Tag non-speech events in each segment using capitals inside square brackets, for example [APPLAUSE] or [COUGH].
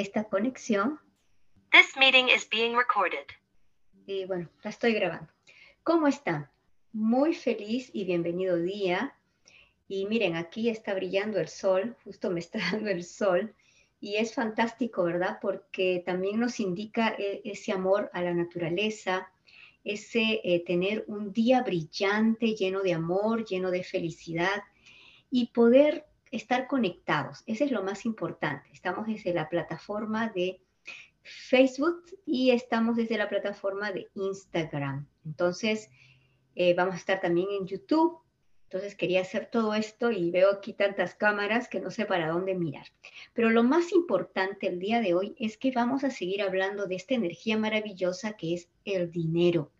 esta conexión. This meeting is being recorded. Y bueno, la estoy grabando. ¿Cómo están? Muy feliz y bienvenido día. Y miren, aquí está brillando el sol, justo me está [LAUGHS] dando el sol. Y es fantástico, ¿verdad? Porque también nos indica eh, ese amor a la naturaleza, ese eh, tener un día brillante, lleno de amor, lleno de felicidad y poder estar conectados. Ese es lo más importante. Estamos desde la plataforma de Facebook y estamos desde la plataforma de Instagram. Entonces, eh, vamos a estar también en YouTube. Entonces quería hacer todo esto y veo aquí tantas cámaras que no sé para dónde mirar. Pero lo más importante el día de hoy es que vamos a seguir hablando de esta energía maravillosa que es el dinero.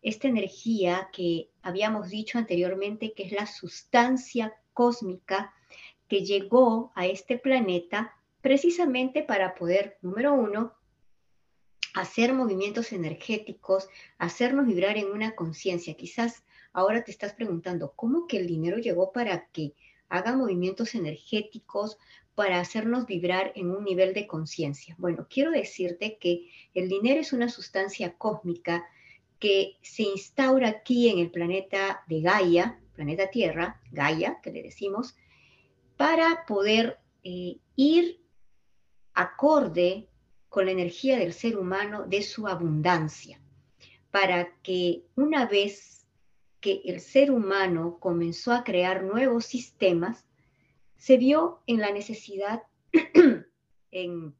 Esta energía que habíamos dicho anteriormente que es la sustancia cósmica que llegó a este planeta precisamente para poder, número uno, hacer movimientos energéticos, hacernos vibrar en una conciencia. Quizás ahora te estás preguntando, ¿cómo que el dinero llegó para que haga movimientos energéticos, para hacernos vibrar en un nivel de conciencia? Bueno, quiero decirte que el dinero es una sustancia cósmica que se instaura aquí en el planeta de Gaia, planeta Tierra, Gaia, que le decimos, para poder eh, ir acorde con la energía del ser humano de su abundancia, para que una vez que el ser humano comenzó a crear nuevos sistemas, se vio en la necesidad, [CLEARS THROAT] en,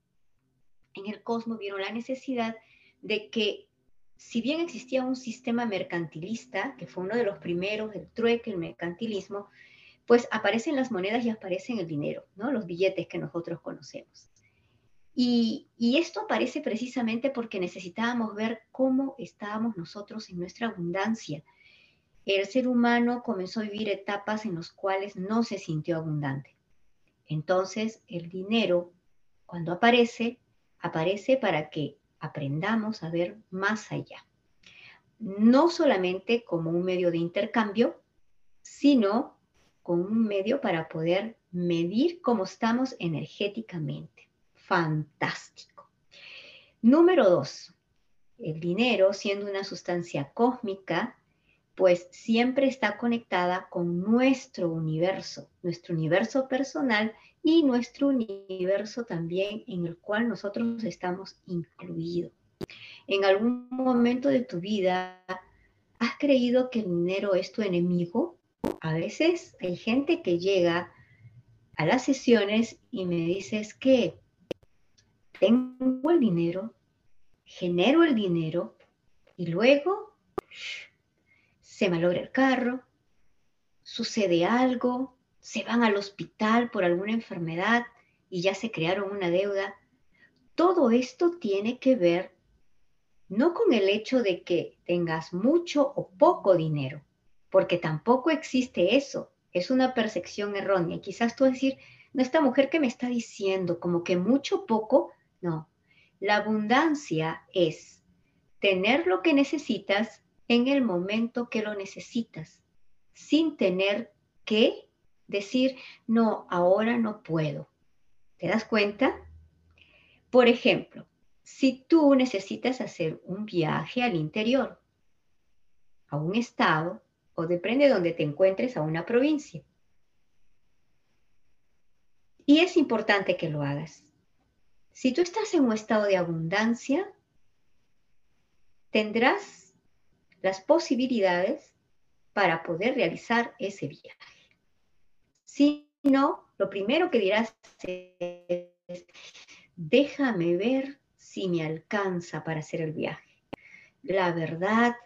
en el cosmos vieron la necesidad de que si bien existía un sistema mercantilista, que fue uno de los primeros, el trueque, el mercantilismo, pues aparecen las monedas y aparecen el dinero, ¿no? Los billetes que nosotros conocemos. Y, esto aparece precisamente porque necesitábamos ver cómo estábamos nosotros en nuestra abundancia. El ser humano comenzó a vivir etapas en las cuales no se sintió abundante. Entonces, el dinero, cuando aparece, aparece para que aprendamos a ver más allá. No solamente como un medio de intercambio, sino como un medio para poder medir cómo estamos energéticamente fantástico. Número dos, el dinero siendo una sustancia cósmica, pues siempre está conectada con nuestro universo, nuestro universo personal y nuestro universo también en el cual nosotros estamos incluidos. En algún momento de tu vida, ¿has creído que el dinero es tu enemigo? A veces hay gente que llega a las sesiones y me dices que tengo el dinero, genero el dinero y luego se malogra el carro, sucede algo, se van al hospital por alguna enfermedad y ya se crearon una deuda. Todo esto tiene que ver no con el hecho de que tengas mucho o poco dinero, porque tampoco existe eso. Es una percepción errónea. Quizás tú decir, no, esta mujer que me está diciendo como que mucho poco, no, la abundancia es tener lo que necesitas en el momento que lo necesitas, sin tener que decir, no, ahora no puedo. ¿Te das cuenta? Por ejemplo, si tú necesitas hacer un viaje al interior, a un estado, o depende de donde te encuentres, a una provincia. Y es importante que lo hagas. Si tú estás en un estado de abundancia, tendrás las posibilidades para poder realizar ese viaje. Si no, lo primero que dirás es, déjame ver si me alcanza para hacer el viaje. La verdad,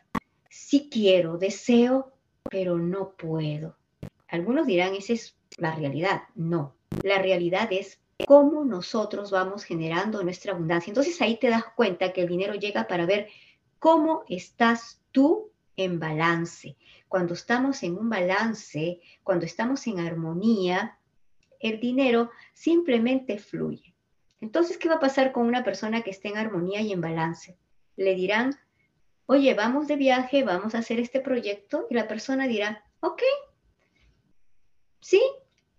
sí quiero, deseo, pero no puedo. Algunos dirán, esa es la realidad. No, la realidad es cómo nosotros vamos generando nuestra abundancia. Entonces ahí te das cuenta que el dinero llega para ver cómo estás tú en balance. Cuando estamos en un balance, cuando estamos en armonía, el dinero simplemente fluye. Entonces, ¿qué va a pasar con una persona que esté en armonía y en balance? Le dirán, oye, vamos de viaje, vamos a hacer este proyecto, y la persona dirá, ok, sí,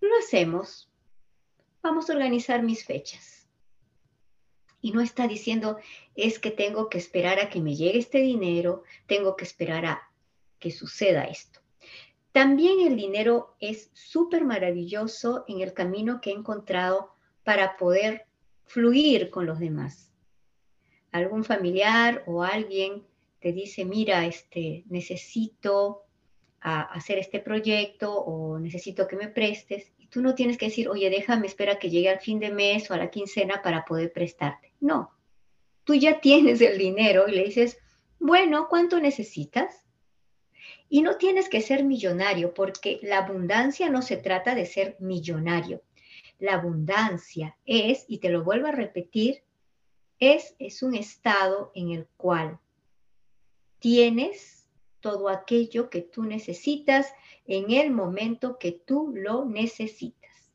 lo hacemos, vamos a organizar mis fechas. Y no está diciendo, es que tengo que esperar a que me llegue este dinero, tengo que esperar a que suceda esto. También el dinero es súper maravilloso en el camino que he encontrado para poder fluir con los demás. Algún familiar o alguien te dice, mira, este, necesito hacer este proyecto o necesito que me prestes. Y tú no tienes que decir, oye, déjame, espera que llegue al fin de mes o a la quincena para poder prestarte. No, tú ya tienes el dinero y le dices, bueno, ¿cuánto necesitas? Y no tienes que ser millonario porque la abundancia no se trata de ser millonario. La abundancia es, y te lo vuelvo a repetir, es, es un estado en el cual tienes todo aquello que tú necesitas en el momento que tú lo necesitas.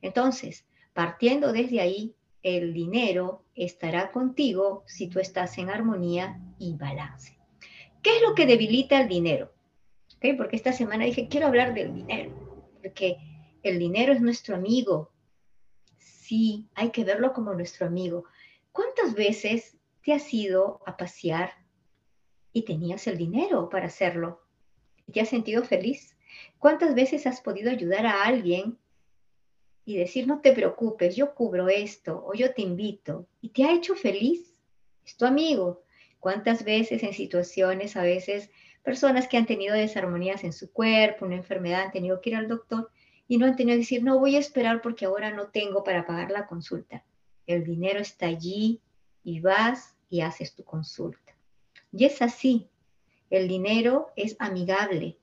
Entonces, partiendo desde ahí, el dinero estará contigo si tú estás en armonía y balance. ¿Qué es lo que debilita el dinero? Porque esta semana dije, quiero hablar del dinero, porque el dinero es nuestro amigo. Sí, hay que verlo como nuestro amigo. ¿Cuántas veces te has ido a pasear y tenías el dinero para hacerlo? ¿Y te has sentido feliz? ¿Cuántas veces has podido ayudar a alguien y decir, no te preocupes, yo cubro esto o yo te invito y te ha hecho feliz? Es tu amigo. ¿Cuántas veces en situaciones, a veces personas que han tenido desarmonías en su cuerpo, una enfermedad, han tenido que ir al doctor y no han tenido que decir, no voy a esperar porque ahora no tengo para pagar la consulta. El dinero está allí y vas y haces tu consulta. Y es así. El dinero es amigable.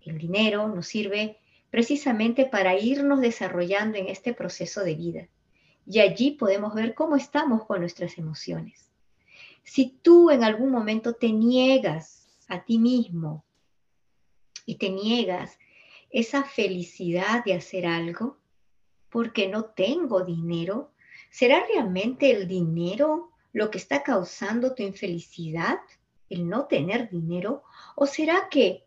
El dinero nos sirve precisamente para irnos desarrollando en este proceso de vida. Y allí podemos ver cómo estamos con nuestras emociones. Si tú en algún momento te niegas a ti mismo y te niegas esa felicidad de hacer algo porque no tengo dinero, ¿será realmente el dinero lo que está causando tu infelicidad, el no tener dinero? ¿O será que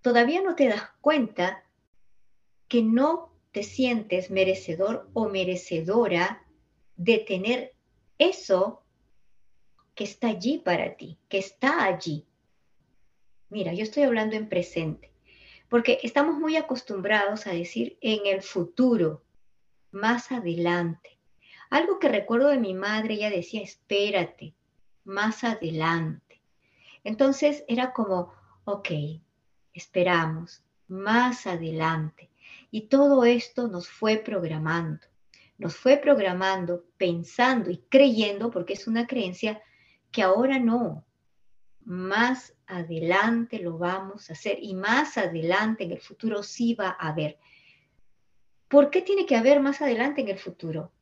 todavía no te das cuenta que no te sientes merecedor o merecedora de tener eso que está allí para ti, que está allí. Mira, yo estoy hablando en presente, porque estamos muy acostumbrados a decir en el futuro, más adelante. Algo que recuerdo de mi madre, ella decía, espérate, más adelante. Entonces era como, ok, esperamos, más adelante. Y todo esto nos fue programando, nos fue programando, pensando y creyendo, porque es una creencia que ahora no. Más adelante lo vamos a hacer y más adelante en el futuro sí va a haber. ¿Por qué tiene que haber más adelante en el futuro?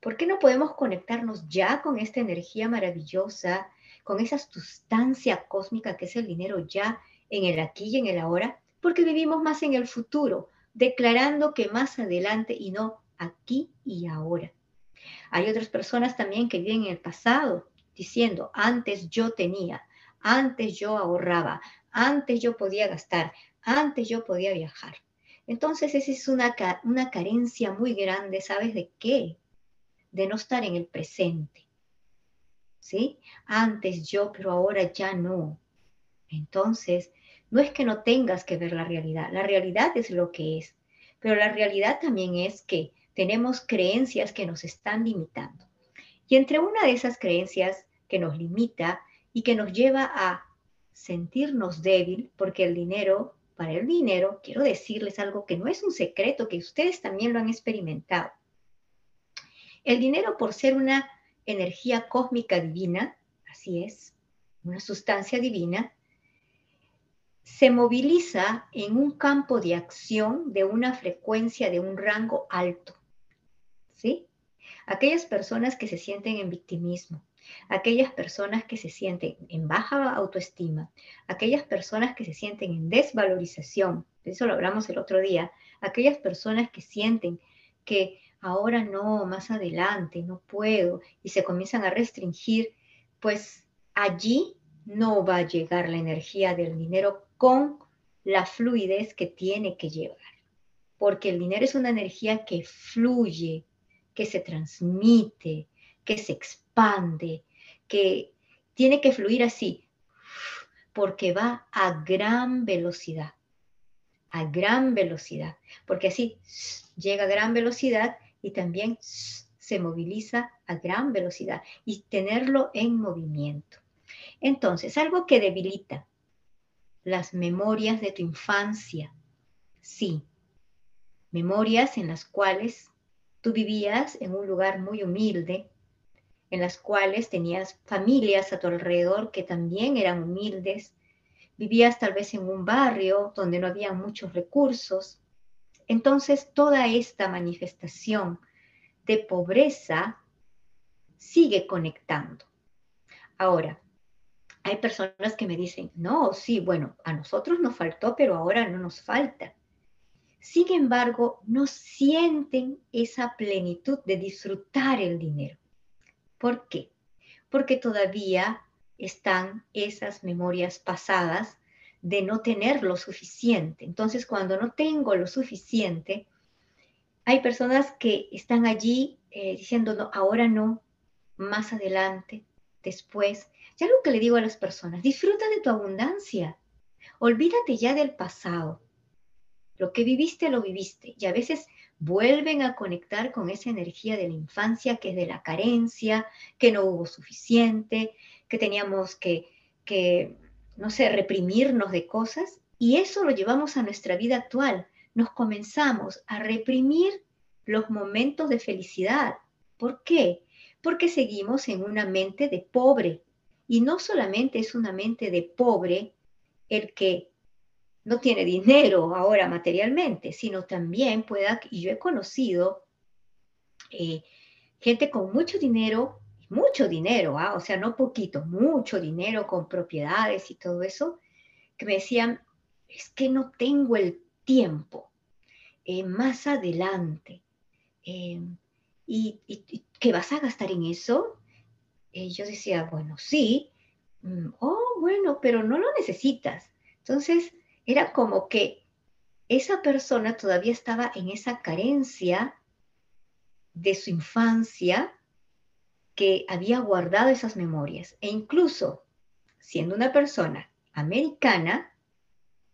¿Por qué no podemos conectarnos ya con esta energía maravillosa, con esa sustancia cósmica que es el dinero ya en el aquí y en el ahora? Porque vivimos más en el futuro, declarando que más adelante y no aquí y ahora. Hay otras personas también que viven en el pasado, diciendo, antes yo tenía, antes yo ahorraba, antes yo podía gastar, antes yo podía viajar. Entonces esa es una, una carencia muy grande, ¿sabes de qué? De no estar en el presente. ¿Sí? Antes yo, pero ahora ya no. Entonces, no es que no tengas que ver la realidad, la realidad es lo que es, pero la realidad también es que tenemos creencias que nos están limitando. Y entre una de esas creencias que nos limita y que nos lleva a sentirnos débil, porque el dinero, para el dinero, quiero decirles algo que no es un secreto, que ustedes también lo han experimentado. El dinero, por ser una energía cósmica divina, así es, una sustancia divina, se moviliza en un campo de acción de una frecuencia de un rango alto. ¿Sí? Aquellas personas que se sienten en victimismo, aquellas personas que se sienten en baja autoestima, aquellas personas que se sienten en desvalorización, de eso lo hablamos el otro día, aquellas personas que sienten que ahora no, más adelante, no puedo, y se comienzan a restringir, pues allí no va a llegar la energía del dinero con la fluidez que tiene que llevar, porque el dinero es una energía que fluye, que se transmite, que se expande, que tiene que fluir así, porque va a gran velocidad, a gran velocidad, porque así llega a gran velocidad y también se moviliza a gran velocidad y tenerlo en movimiento. Entonces, algo que debilita las memorias de tu infancia, sí, memorias en las cuales tú vivías en un lugar muy humilde, en las cuales tenías familias a tu alrededor que también eran humildes, vivías tal vez en un barrio donde no había muchos recursos. Entonces, toda esta manifestación de pobreza sigue conectando. Ahora, hay personas que me dicen, no, sí, bueno, a nosotros nos faltó, pero ahora no nos falta. Sin embargo, no sienten esa plenitud de disfrutar el dinero. ¿Por qué? Porque todavía están esas memorias pasadas de no tener lo suficiente. Entonces, cuando no tengo lo suficiente, hay personas que están allí eh, diciendo, no, ahora no, más adelante, después. Ya lo que le digo a las personas, disfruta de tu abundancia. Olvídate ya del pasado. Lo que viviste, lo viviste. Y a veces vuelven a conectar con esa energía de la infancia que es de la carencia, que no hubo suficiente, que teníamos que, que no sé, reprimirnos de cosas. Y eso lo llevamos a nuestra vida actual. Nos comenzamos a reprimir los momentos de felicidad. ¿Por qué? Porque seguimos en una mente de pobre. Y no solamente es una mente de pobre el que no tiene dinero ahora materialmente, sino también pueda, y yo he conocido eh, gente con mucho dinero, mucho dinero, ¿ah? o sea, no poquito, mucho dinero con propiedades y todo eso, que me decían, es que no tengo el tiempo, eh, más adelante, eh, ¿y, qué vas a gastar en eso? yo decía, bueno, sí, mm, oh, bueno, pero no lo necesitas. Entonces, era como que esa persona todavía estaba en esa carencia de su infancia que había guardado esas memorias. E incluso siendo una persona americana,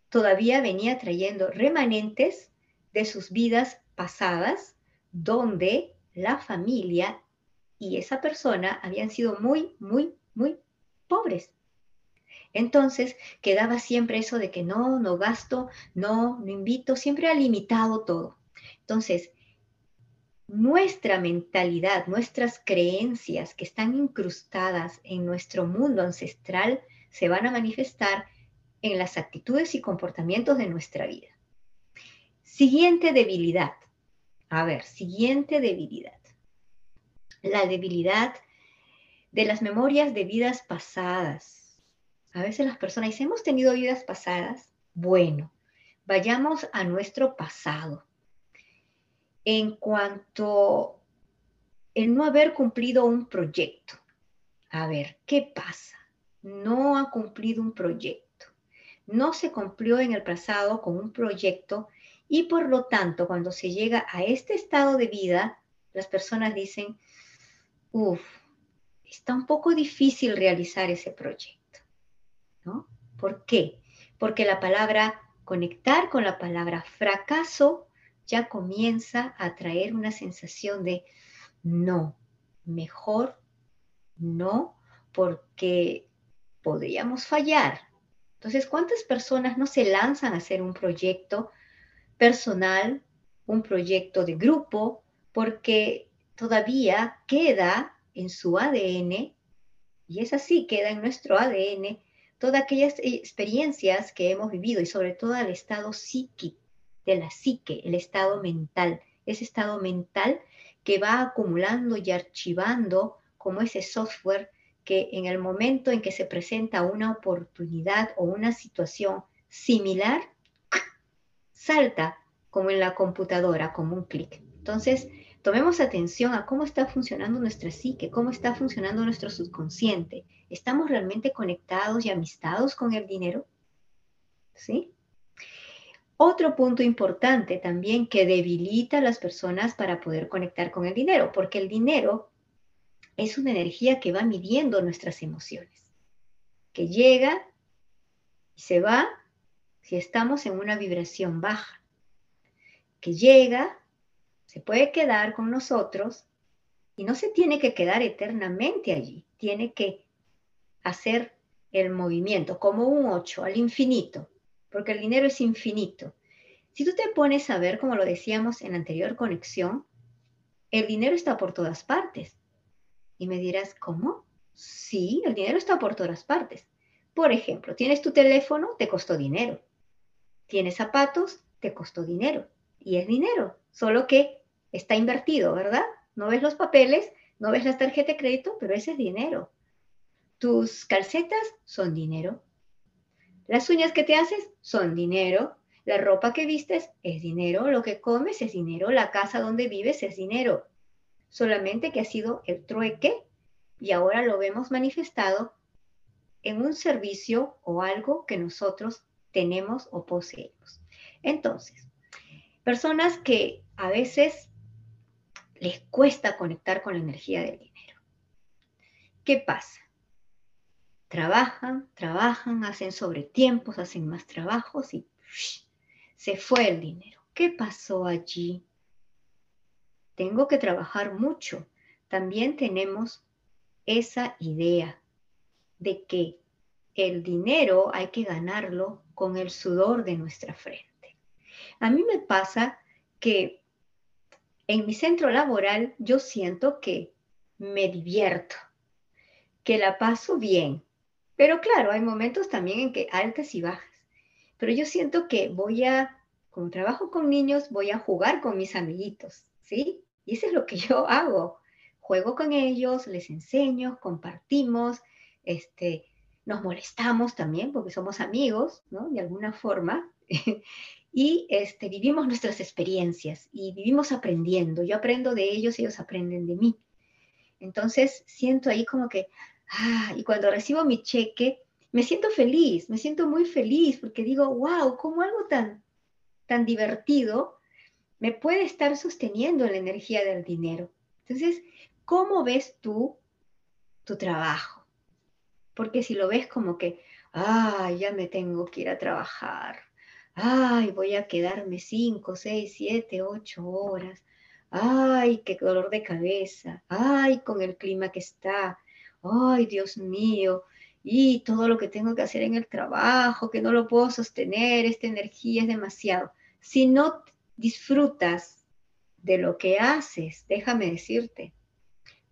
todavía venía trayendo remanentes de sus vidas pasadas, donde la familia y esa persona habían sido muy, muy, muy pobres. Entonces quedaba siempre eso de que no, no gasto, no, no invito, siempre ha limitado todo. Entonces, nuestra mentalidad, nuestras creencias que están incrustadas en nuestro mundo ancestral se van a manifestar en las actitudes y comportamientos de nuestra vida. Siguiente debilidad. A ver, siguiente debilidad. La debilidad de las memorias de vidas pasadas a veces las personas dicen, hemos tenido vidas pasadas. Bueno, vayamos a nuestro pasado. En cuanto el no haber cumplido un proyecto. A ver, ¿qué pasa? No ha cumplido un proyecto. No se cumplió en el pasado con un proyecto y por lo tanto, cuando se llega a este estado de vida, las personas dicen, uff, está un poco difícil realizar ese proyecto. ¿Por qué? Porque la palabra conectar con la palabra fracaso ya comienza a traer una sensación de no, mejor no, porque podríamos fallar. Entonces, ¿cuántas personas no se lanzan a hacer un proyecto personal, un proyecto de grupo, porque todavía queda en su ADN, y es así, queda en nuestro ADN, todas aquellas experiencias que hemos vivido y sobre todo el estado psíquico, de la psique, el estado mental, ese estado mental que va acumulando y archivando como ese software que en el momento en que se presenta una oportunidad o una situación similar, salta como en la computadora, como un clic. Entonces, tomemos atención a cómo está funcionando nuestra psique, cómo está funcionando nuestro subconsciente. ¿Estamos realmente conectados y amistados con el dinero? ¿Sí? Otro punto importante también que debilita a las personas para poder conectar con el dinero, porque el dinero es una energía que va midiendo nuestras emociones, que llega y se va si estamos en una vibración baja, que llega, se puede quedar con nosotros y no se tiene que quedar eternamente allí, tiene que hacer el movimiento como un 8 al infinito, porque el dinero es infinito. Si tú te pones a ver, como lo decíamos en la anterior conexión, el dinero está por todas partes. Y me dirás, ¿cómo? Sí, el dinero está por todas partes. Por ejemplo, tienes tu teléfono, te costó dinero. Tienes zapatos, te costó dinero. Y es dinero, solo que está invertido, ¿verdad? No ves los papeles, no ves la tarjeta de crédito, pero ese es dinero. Tus calcetas son dinero. Las uñas que te haces son dinero. La ropa que vistes es dinero. Lo que comes es dinero. La casa donde vives es dinero. Solamente que ha sido el trueque y ahora lo vemos manifestado en un servicio o algo que nosotros tenemos o poseemos. Entonces, personas que a veces les cuesta conectar con la energía del dinero. ¿Qué pasa? Trabajan, trabajan, hacen sobretiempos, hacen más trabajos y se fue el dinero. ¿Qué pasó allí? Tengo que trabajar mucho. También tenemos esa idea de que el dinero hay que ganarlo con el sudor de nuestra frente. A mí me pasa que en mi centro laboral yo siento que me divierto, que la paso bien. Pero claro, hay momentos también en que altas y bajas. Pero yo siento que voy a, como trabajo con niños, voy a jugar con mis amiguitos, ¿sí? Y eso es lo que [LAUGHS] yo hago. Juego con ellos, les enseño, compartimos, este, nos molestamos también porque somos amigos, ¿no? De alguna forma. [LAUGHS] y este, vivimos nuestras experiencias y vivimos aprendiendo. Yo aprendo de ellos, ellos aprenden de mí. Entonces siento ahí como que, ah, y cuando recibo mi cheque, me siento feliz, me siento muy feliz porque digo, wow, como algo tan, tan divertido me puede estar sosteniendo la energía del dinero. Entonces, ¿cómo ves tú tu trabajo? Porque si lo ves como que, ah, ya me tengo que ir a trabajar, ay, voy a quedarme cinco, seis, siete, ocho horas, ay, qué dolor de cabeza, ay, con el clima que está, ay, Dios mío, y todo lo que tengo que hacer en el trabajo, que no lo puedo sostener, esta energía es demasiado. Si no disfrutas de lo que haces, déjame decirte,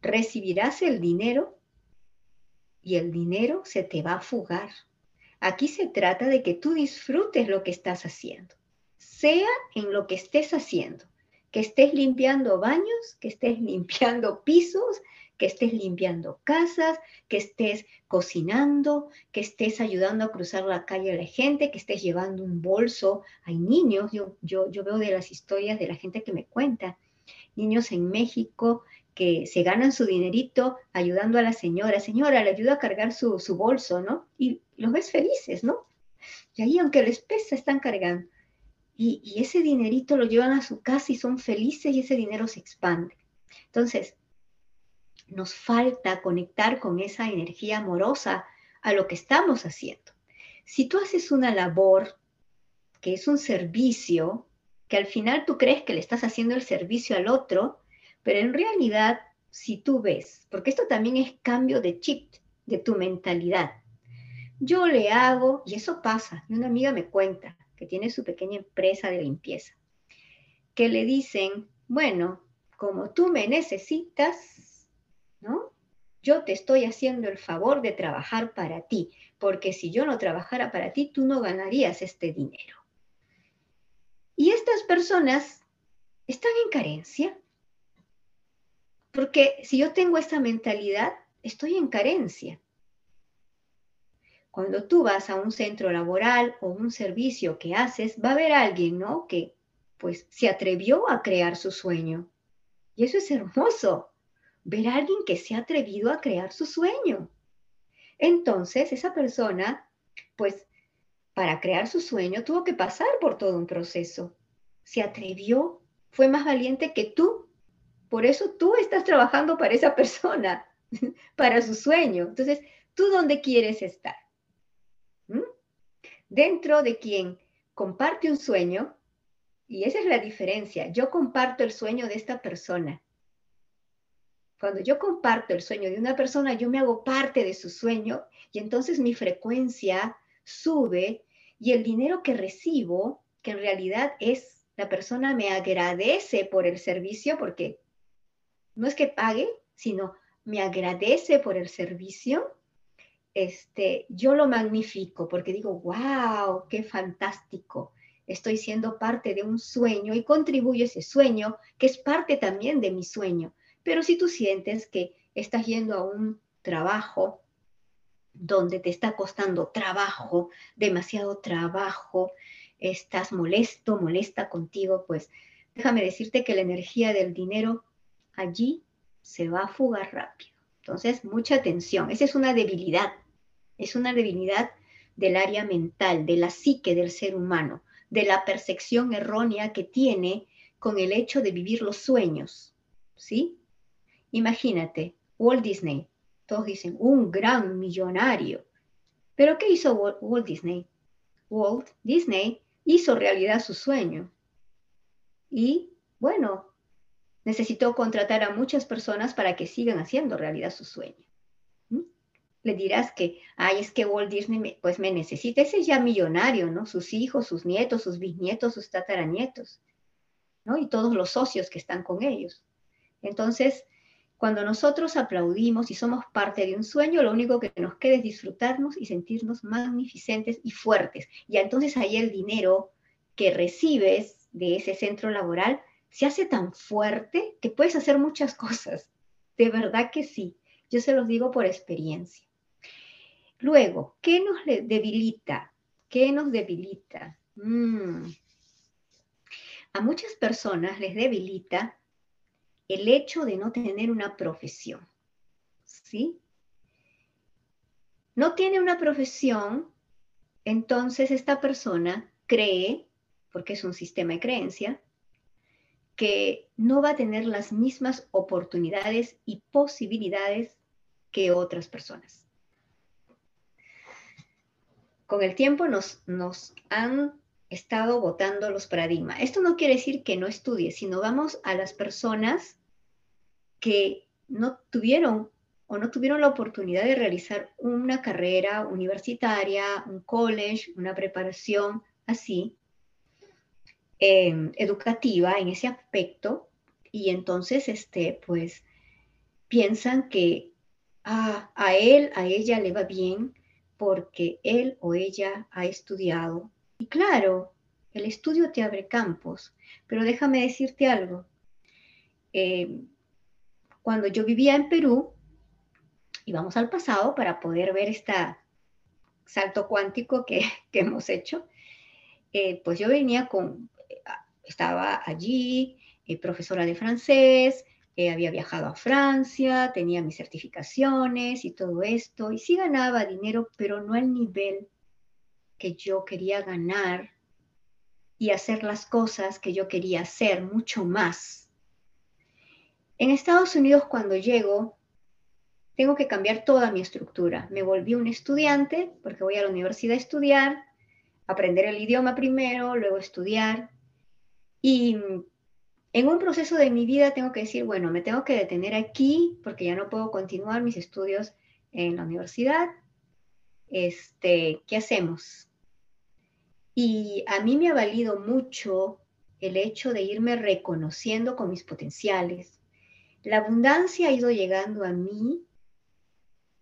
recibirás el dinero y el dinero se te va a fugar. Aquí se trata de que tú disfrutes lo que estás haciendo, sea en lo que estés haciendo, que estés limpiando baños, que estés [LAUGHS] limpiando pisos, que estés limpiando casas, que estés cocinando, que estés ayudando a cruzar la calle a la gente, que estés llevando un bolso. Hay niños, yo, yo, yo veo de las historias de la gente que me cuenta, niños en México que se ganan su dinerito ayudando a la señora. Señora, le ayuda a cargar su, bolso, ¿no? Y los ves felices, ¿no? Y ahí, aunque les pesa, están cargando. Y, y, ese dinerito lo llevan a su casa y son felices y ese dinero se expande. Entonces, nos falta conectar con esa energía amorosa a lo que estamos haciendo. Si tú haces una labor que es un servicio, que al final tú crees que le estás haciendo el servicio al otro, pero en realidad, si tú ves, porque esto también es cambio de chip, de tu mentalidad. Yo le hago, y eso pasa, y una amiga me cuenta que tiene su pequeña empresa de limpieza, que le dicen, bueno, como tú me necesitas, Yo te estoy haciendo el favor de trabajar para ti, porque si yo no trabajara para ti, tú no ganarías este dinero. Y estas personas están en carencia, porque si yo tengo esa mentalidad, estoy en carencia. Cuando tú vas a un centro laboral o un servicio que haces, va a haber alguien, ¿no? Que pues se atrevió a crear su sueño. Y eso es hermoso, ver a alguien que se ha atrevido a crear su sueño. Entonces, esa persona, pues, para crear su sueño tuvo que pasar por todo un proceso. Se atrevió, fue más valiente que tú por eso tú estás trabajando para esa persona, [LAUGHS] para su sueño. Entonces, ¿tú dónde quieres estar? ¿Mm? Dentro de quien comparte un sueño, y esa es la diferencia, yo comparto el sueño de esta persona. Cuando yo comparto el sueño de una persona, yo me hago parte de su sueño y entonces mi frecuencia sube y el dinero que recibo, que en realidad es, la persona me agradece por el servicio, porque no es que pague, sino me agradece por el servicio, este, yo lo magnifico porque digo, wow, qué fantástico. Estoy siendo parte de un sueño y contribuyo a ese sueño, que es parte también de mi sueño. Pero si tú sientes que estás yendo a un trabajo donde te está costando trabajo, demasiado trabajo, estás molesto, molesta contigo, pues déjame decirte que la energía del dinero allí se va a fugar rápido. Entonces, mucha atención. Esa es una debilidad. Es una debilidad del área mental, de la psique del ser humano, de la percepción errónea que tiene con el hecho de vivir los sueños. ¿Sí? Imagínate, Walt Disney. Todos dicen, un gran millonario. Pero ¿qué hizo Walt Disney? Walt Disney hizo realidad su sueño. Y bueno, necesitó contratar a muchas personas para que sigan haciendo realidad su sueño. ¿Mm? Le dirás que, ay, es que Walt Disney pues me necesita, ese es ya millonario, ¿no? Sus hijos, sus nietos, sus bisnietos, sus tataranietos, ¿no? Y todos los socios que están con ellos. Entonces, cuando nosotros aplaudimos y somos parte de un sueño, lo único que nos queda es disfrutarnos y sentirnos magnificentes y fuertes. Y entonces ahí el dinero que recibes de ese centro laboral se hace tan fuerte que puedes hacer muchas [LAUGHS] cosas. De verdad que sí. Yo se los digo por experiencia. Luego, ¿qué nos debilita? ¿Qué nos debilita? Mm. A muchas personas les debilita el hecho de no tener una profesión. ¿Sí? No tiene una profesión, entonces esta persona cree, porque es un sistema de creencia, que no va a tener las mismas oportunidades y posibilidades que otras personas. Con el tiempo nos, han estado votando los paradigmas. Esto no quiere decir que no estudie, sino vamos a las personas que no tuvieron o no tuvieron la oportunidad de realizar una carrera universitaria, un college, una preparación así, Em, educativa en ese aspecto y entonces, este, pues, piensan que ah, a él, a ella le va bien porque él o ella ha estudiado. Y claro, el estudio te abre campos, pero déjame decirte algo. Em, cuando yo vivía en Perú, íbamos al pasado para poder ver este salto cuántico [LAUGHS] que, hemos hecho, eh, pues yo venía con estaba allí, eh, profesora de francés, eh, había viajado a Francia, tenía mis certificaciones y todo esto, y sí ganaba dinero, pero no al nivel que yo quería ganar y hacer las cosas que yo quería hacer, mucho más. En Estados Unidos, cuando llego, tengo que cambiar toda mi estructura. Me volví un estudiante porque voy a la universidad a estudiar, aprender el idioma primero, luego estudiar, y en un proceso de mi vida tengo que decir, bueno, me tengo que detener aquí porque ya no puedo continuar mis estudios en la universidad. Este, ¿qué hacemos? Y a mí me ha valido mucho el hecho de irme reconociendo con mis potenciales. La abundancia ha ido llegando a mí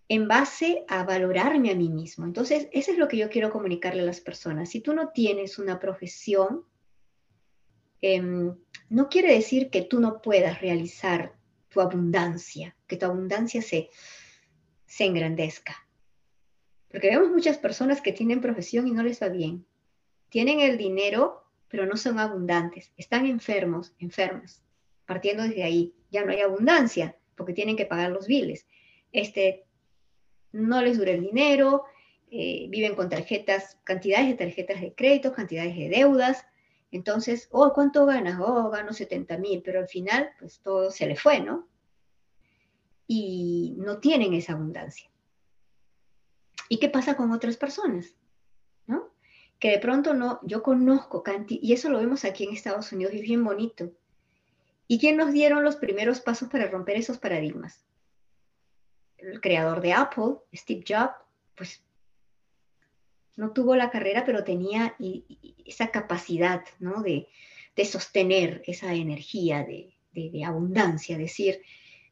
en base a valorarme a mí mismo. Entonces, eso es lo que yo quiero comunicarle a las personas. Si tú no tienes una profesión, Em, no quiere decir que tú no puedas realizar tu abundancia, que tu abundancia se, se engrandezca. Porque vemos muchas personas que tienen profesión y no les va bien. Tienen el dinero, pero no son abundantes. Están enfermos, enfermas. Partiendo desde ahí, ya no hay abundancia porque tienen que pagar los biles. Este, no les dura el dinero, eh, viven con tarjetas, cantidades de tarjetas de crédito, cantidades de deudas, entonces, oh, ¿cuánto ganas? Oh, gano 70 mil, pero al final, pues todo se le fue, ¿no? y no tienen esa abundancia. ¿Y qué pasa con otras personas? ¿No? Que de pronto no, yo conozco, y eso lo vemos aquí en Estados Unidos, y es bien bonito. ¿Y quién nos dieron los primeros pasos para romper esos paradigmas? El creador de Apple, Steve Jobs, pues no tuvo la carrera, pero tenía esa capacidad ¿no? de, sostener esa energía de, de, abundancia, decir,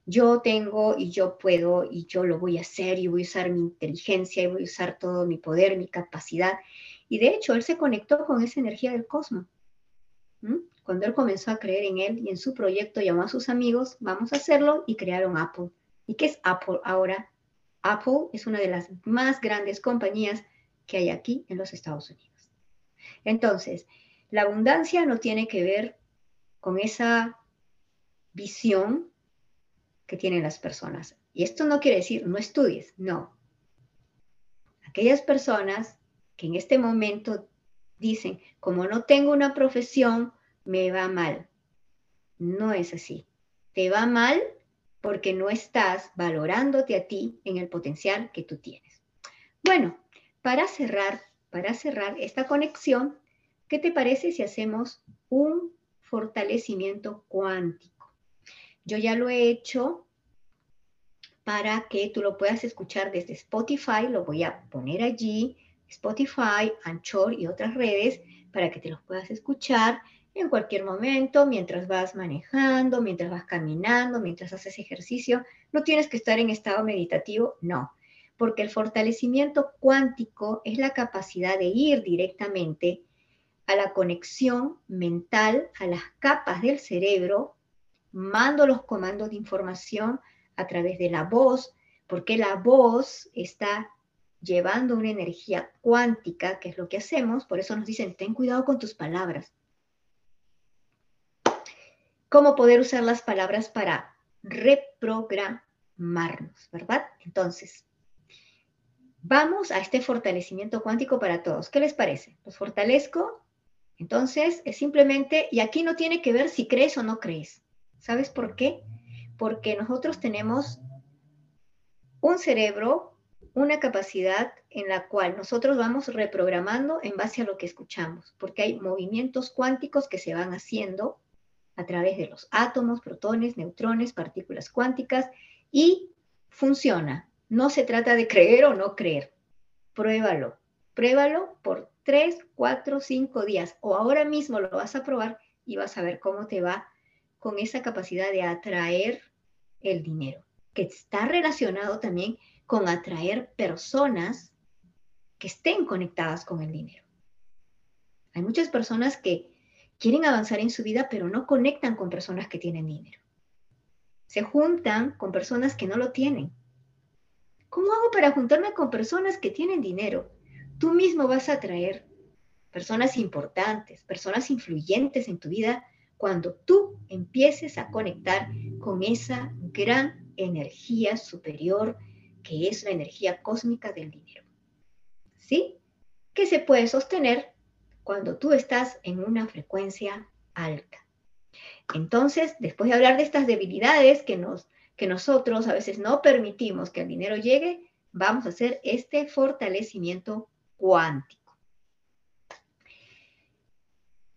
yo tengo y yo puedo y yo lo voy a hacer y voy a usar mi inteligencia y voy a usar todo mi poder, mi capacidad. Y de hecho, él se conectó con esa energía del cosmos. Cuando él comenzó a creer en él y en su proyecto, llamó a sus amigos, vamos a hacerlo y crearon Apple. ¿Y qué es Apple ahora? Apple es una de las más grandes compañías que hay aquí en los Estados Unidos. Entonces, la abundancia no tiene que ver con esa visión que tienen las personas. Y esto no quiere decir no estudies, no. Aquellas personas que en este momento dicen, como no tengo una profesión, me va mal. No es así. Te va mal porque no estás valorándote a ti en el potencial que tú tienes. Bueno, para cerrar, para cerrar esta conexión, ¿qué te parece si hacemos un fortalecimiento cuántico? Yo ya lo he hecho para que tú lo puedas escuchar desde Spotify, lo voy a poner allí, Spotify, Anchor y otras redes, para que te los puedas escuchar en cualquier momento, mientras vas manejando, mientras vas caminando, mientras haces ejercicio. No tienes que estar en estado meditativo, no porque el fortalecimiento cuántico es la capacidad de ir directamente a la conexión mental, a las capas del cerebro, mando los comandos de información a través de la voz, porque la voz está llevando una energía cuántica, que es lo que hacemos, por eso nos dicen, ten cuidado con tus palabras. ¿Cómo poder usar las palabras para reprogramarnos, verdad? Entonces, Vamos a este fortalecimiento cuántico para todos. ¿Qué les parece? ¿Los fortalezco? Entonces, es simplemente, y aquí no tiene que ver si crees o no crees. ¿Sabes por qué? Porque nosotros tenemos un cerebro, una capacidad en la cual nosotros vamos reprogramando en base a lo que escuchamos, porque hay movimientos cuánticos que se van haciendo a través de los átomos, protones, neutrones, partículas cuánticas, y funciona. No se trata de creer o no creer. Pruébalo. Pruébalo por tres, cuatro, cinco días o ahora mismo lo vas a probar y vas a ver cómo te va con esa capacidad de atraer el dinero, que está relacionado también con atraer personas que estén conectadas con el dinero. Hay muchas personas que quieren avanzar en su vida, pero no conectan con personas que tienen dinero. Se juntan con personas que no lo tienen. ¿Cómo hago para juntarme con personas que tienen dinero? Tú mismo vas a atraer personas importantes, personas influyentes en tu vida cuando tú empieces a conectar con esa gran energía superior que es la energía cósmica del dinero. ¿Sí? Que se puede sostener cuando tú estás en una frecuencia alta. Entonces, después de hablar de estas debilidades que nos que nosotros a veces no permitimos que el dinero llegue, vamos a hacer este fortalecimiento cuántico.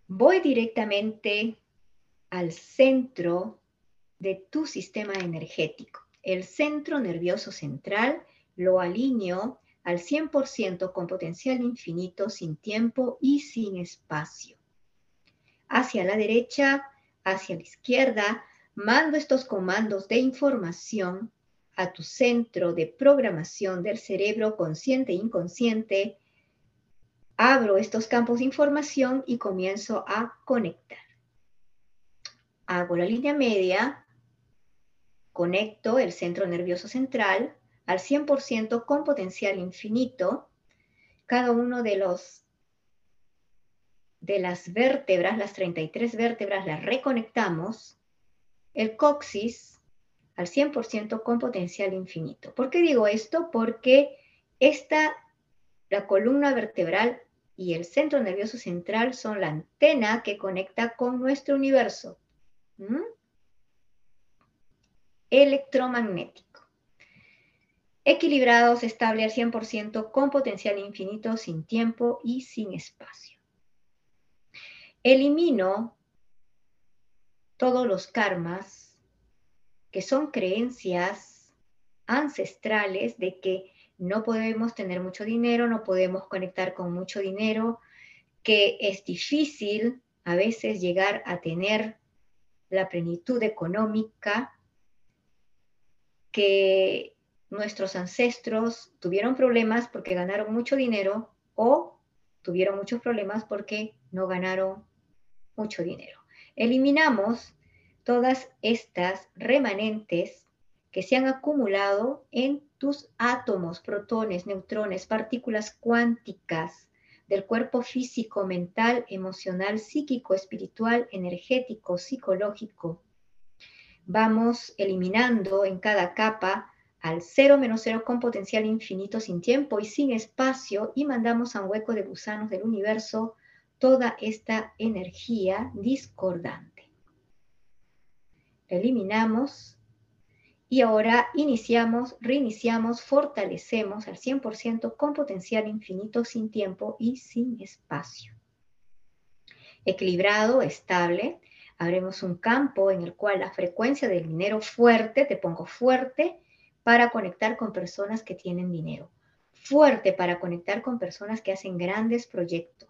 Voy directamente al centro de tu sistema energético. El centro nervioso central lo alineo al 100% con potencial infinito, sin tiempo y sin espacio. Hacia la derecha, hacia la izquierda, mando estos comandos de información a tu centro de programación del cerebro consciente e inconsciente, abro estos campos de información y comienzo a conectar. Hago la línea media, conecto el centro nervioso central al 100% con potencial infinito. Cada uno de los de las vértebras, las 33 vértebras, las reconectamos el coxis al 100% con potencial infinito. ¿Por qué digo esto? Porque esta, la columna vertebral y el centro nervioso central son la antena que conecta con nuestro universo electromagnético. Equilibrados, estable al 100%, con potencial infinito, sin tiempo y sin espacio. Elimino todos los karmas que son creencias ancestrales de que no podemos tener mucho dinero, no podemos conectar con mucho dinero, que es difícil a veces llegar a tener la plenitud económica, que nuestros ancestros tuvieron problemas porque ganaron mucho dinero o tuvieron muchos problemas porque no ganaron mucho dinero. Eliminamos todas estas remanentes que se han acumulado en tus átomos, protones, neutrones, partículas cuánticas del cuerpo físico, mental, emocional, psíquico, espiritual, energético, psicológico. Vamos eliminando en cada capa al cero menos cero con potencial infinito sin tiempo y sin espacio y mandamos a un hueco de gusanos del universo toda esta energía discordante. Eliminamos y ahora iniciamos, reiniciamos, fortalecemos al 100% con potencial infinito sin tiempo y sin espacio. Equilibrado, estable, haremos un campo en el cual la frecuencia del dinero fuerte, te pongo fuerte, para conectar con personas que tienen dinero. Fuerte para conectar con personas que hacen grandes proyectos.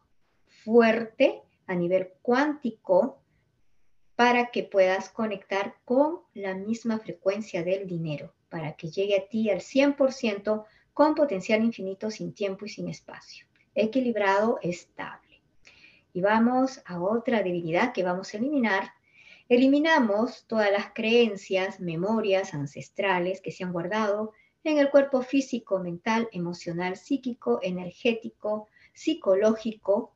Fuerte a nivel cuántico para que puedas conectar con la misma frecuencia del dinero, para que llegue a ti al 100% con potencial infinito sin tiempo y sin espacio. Equilibrado, estable. Y vamos a otra divinidad que vamos a eliminar Eliminamos todas las creencias, memorias ancestrales que se han guardado en el cuerpo físico, mental, emocional, psíquico, energético, psicológico.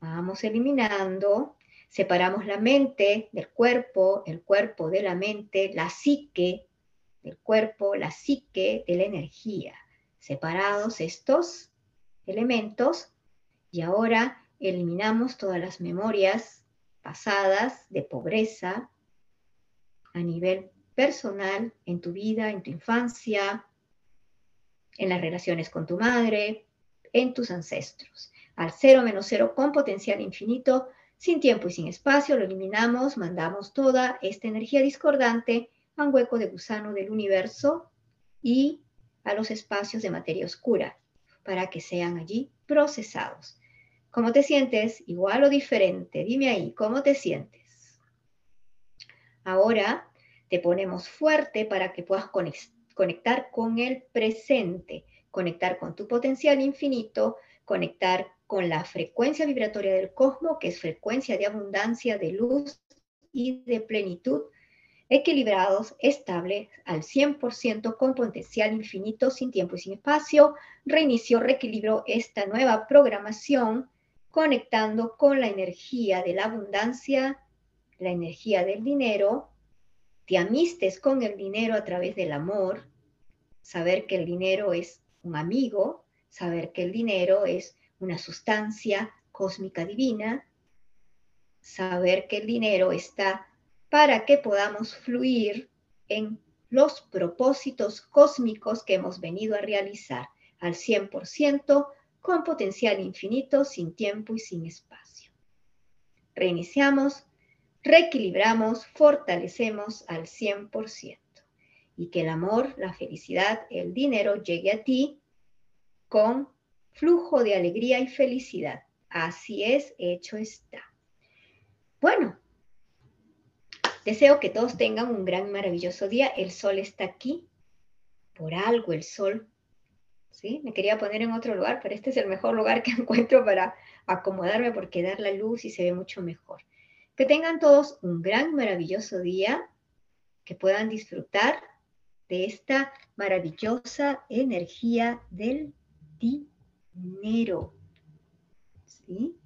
Vamos eliminando, separamos la mente del cuerpo, el cuerpo de la mente, la psique del cuerpo, la psique de la energía. Separados estos elementos y ahora eliminamos todas las memorias pasadas de pobreza a nivel personal, en tu vida, en tu infancia, en las relaciones con tu madre, en tus ancestros. Al cero menos cero con potencial infinito, sin tiempo y sin espacio, lo eliminamos, mandamos toda esta energía discordante a un hueco de gusano del universo y a los espacios de materia oscura para que sean allí procesados. ¿Cómo te sientes? ¿Igual o diferente? Dime ahí, ¿cómo te sientes? Ahora te ponemos fuerte para que puedas conectar con el presente, conectar con tu potencial infinito, conectar con la frecuencia vibratoria del cosmos, que es frecuencia de abundancia, de luz y de plenitud, equilibrados, estables, al 100% con potencial infinito, sin tiempo y sin espacio. Reinicio, reequilibro esta nueva programación conectando con la energía de la abundancia, la energía del dinero, te amistes con el dinero a través del amor, saber que el dinero es un amigo, saber que el dinero es una sustancia cósmica divina, saber que el dinero está para que podamos fluir en los propósitos cósmicos que hemos venido a realizar al 100% con potencial infinito, sin tiempo y sin espacio. Reiniciamos, reequilibramos, fortalecemos al 100%. Y que el amor, la felicidad, el dinero llegue a ti con flujo de alegría y felicidad. Así es, hecho está. Bueno, deseo que todos tengan un gran, maravilloso día. El sol está aquí. Por algo el sol Me quería poner en otro lugar, pero este es el mejor lugar que [LAUGHS] encuentro para acomodarme porque dar la luz y se ve mucho mejor. Que tengan todos un gran, maravilloso día, que puedan disfrutar de esta maravillosa energía del dinero. ¿Sí?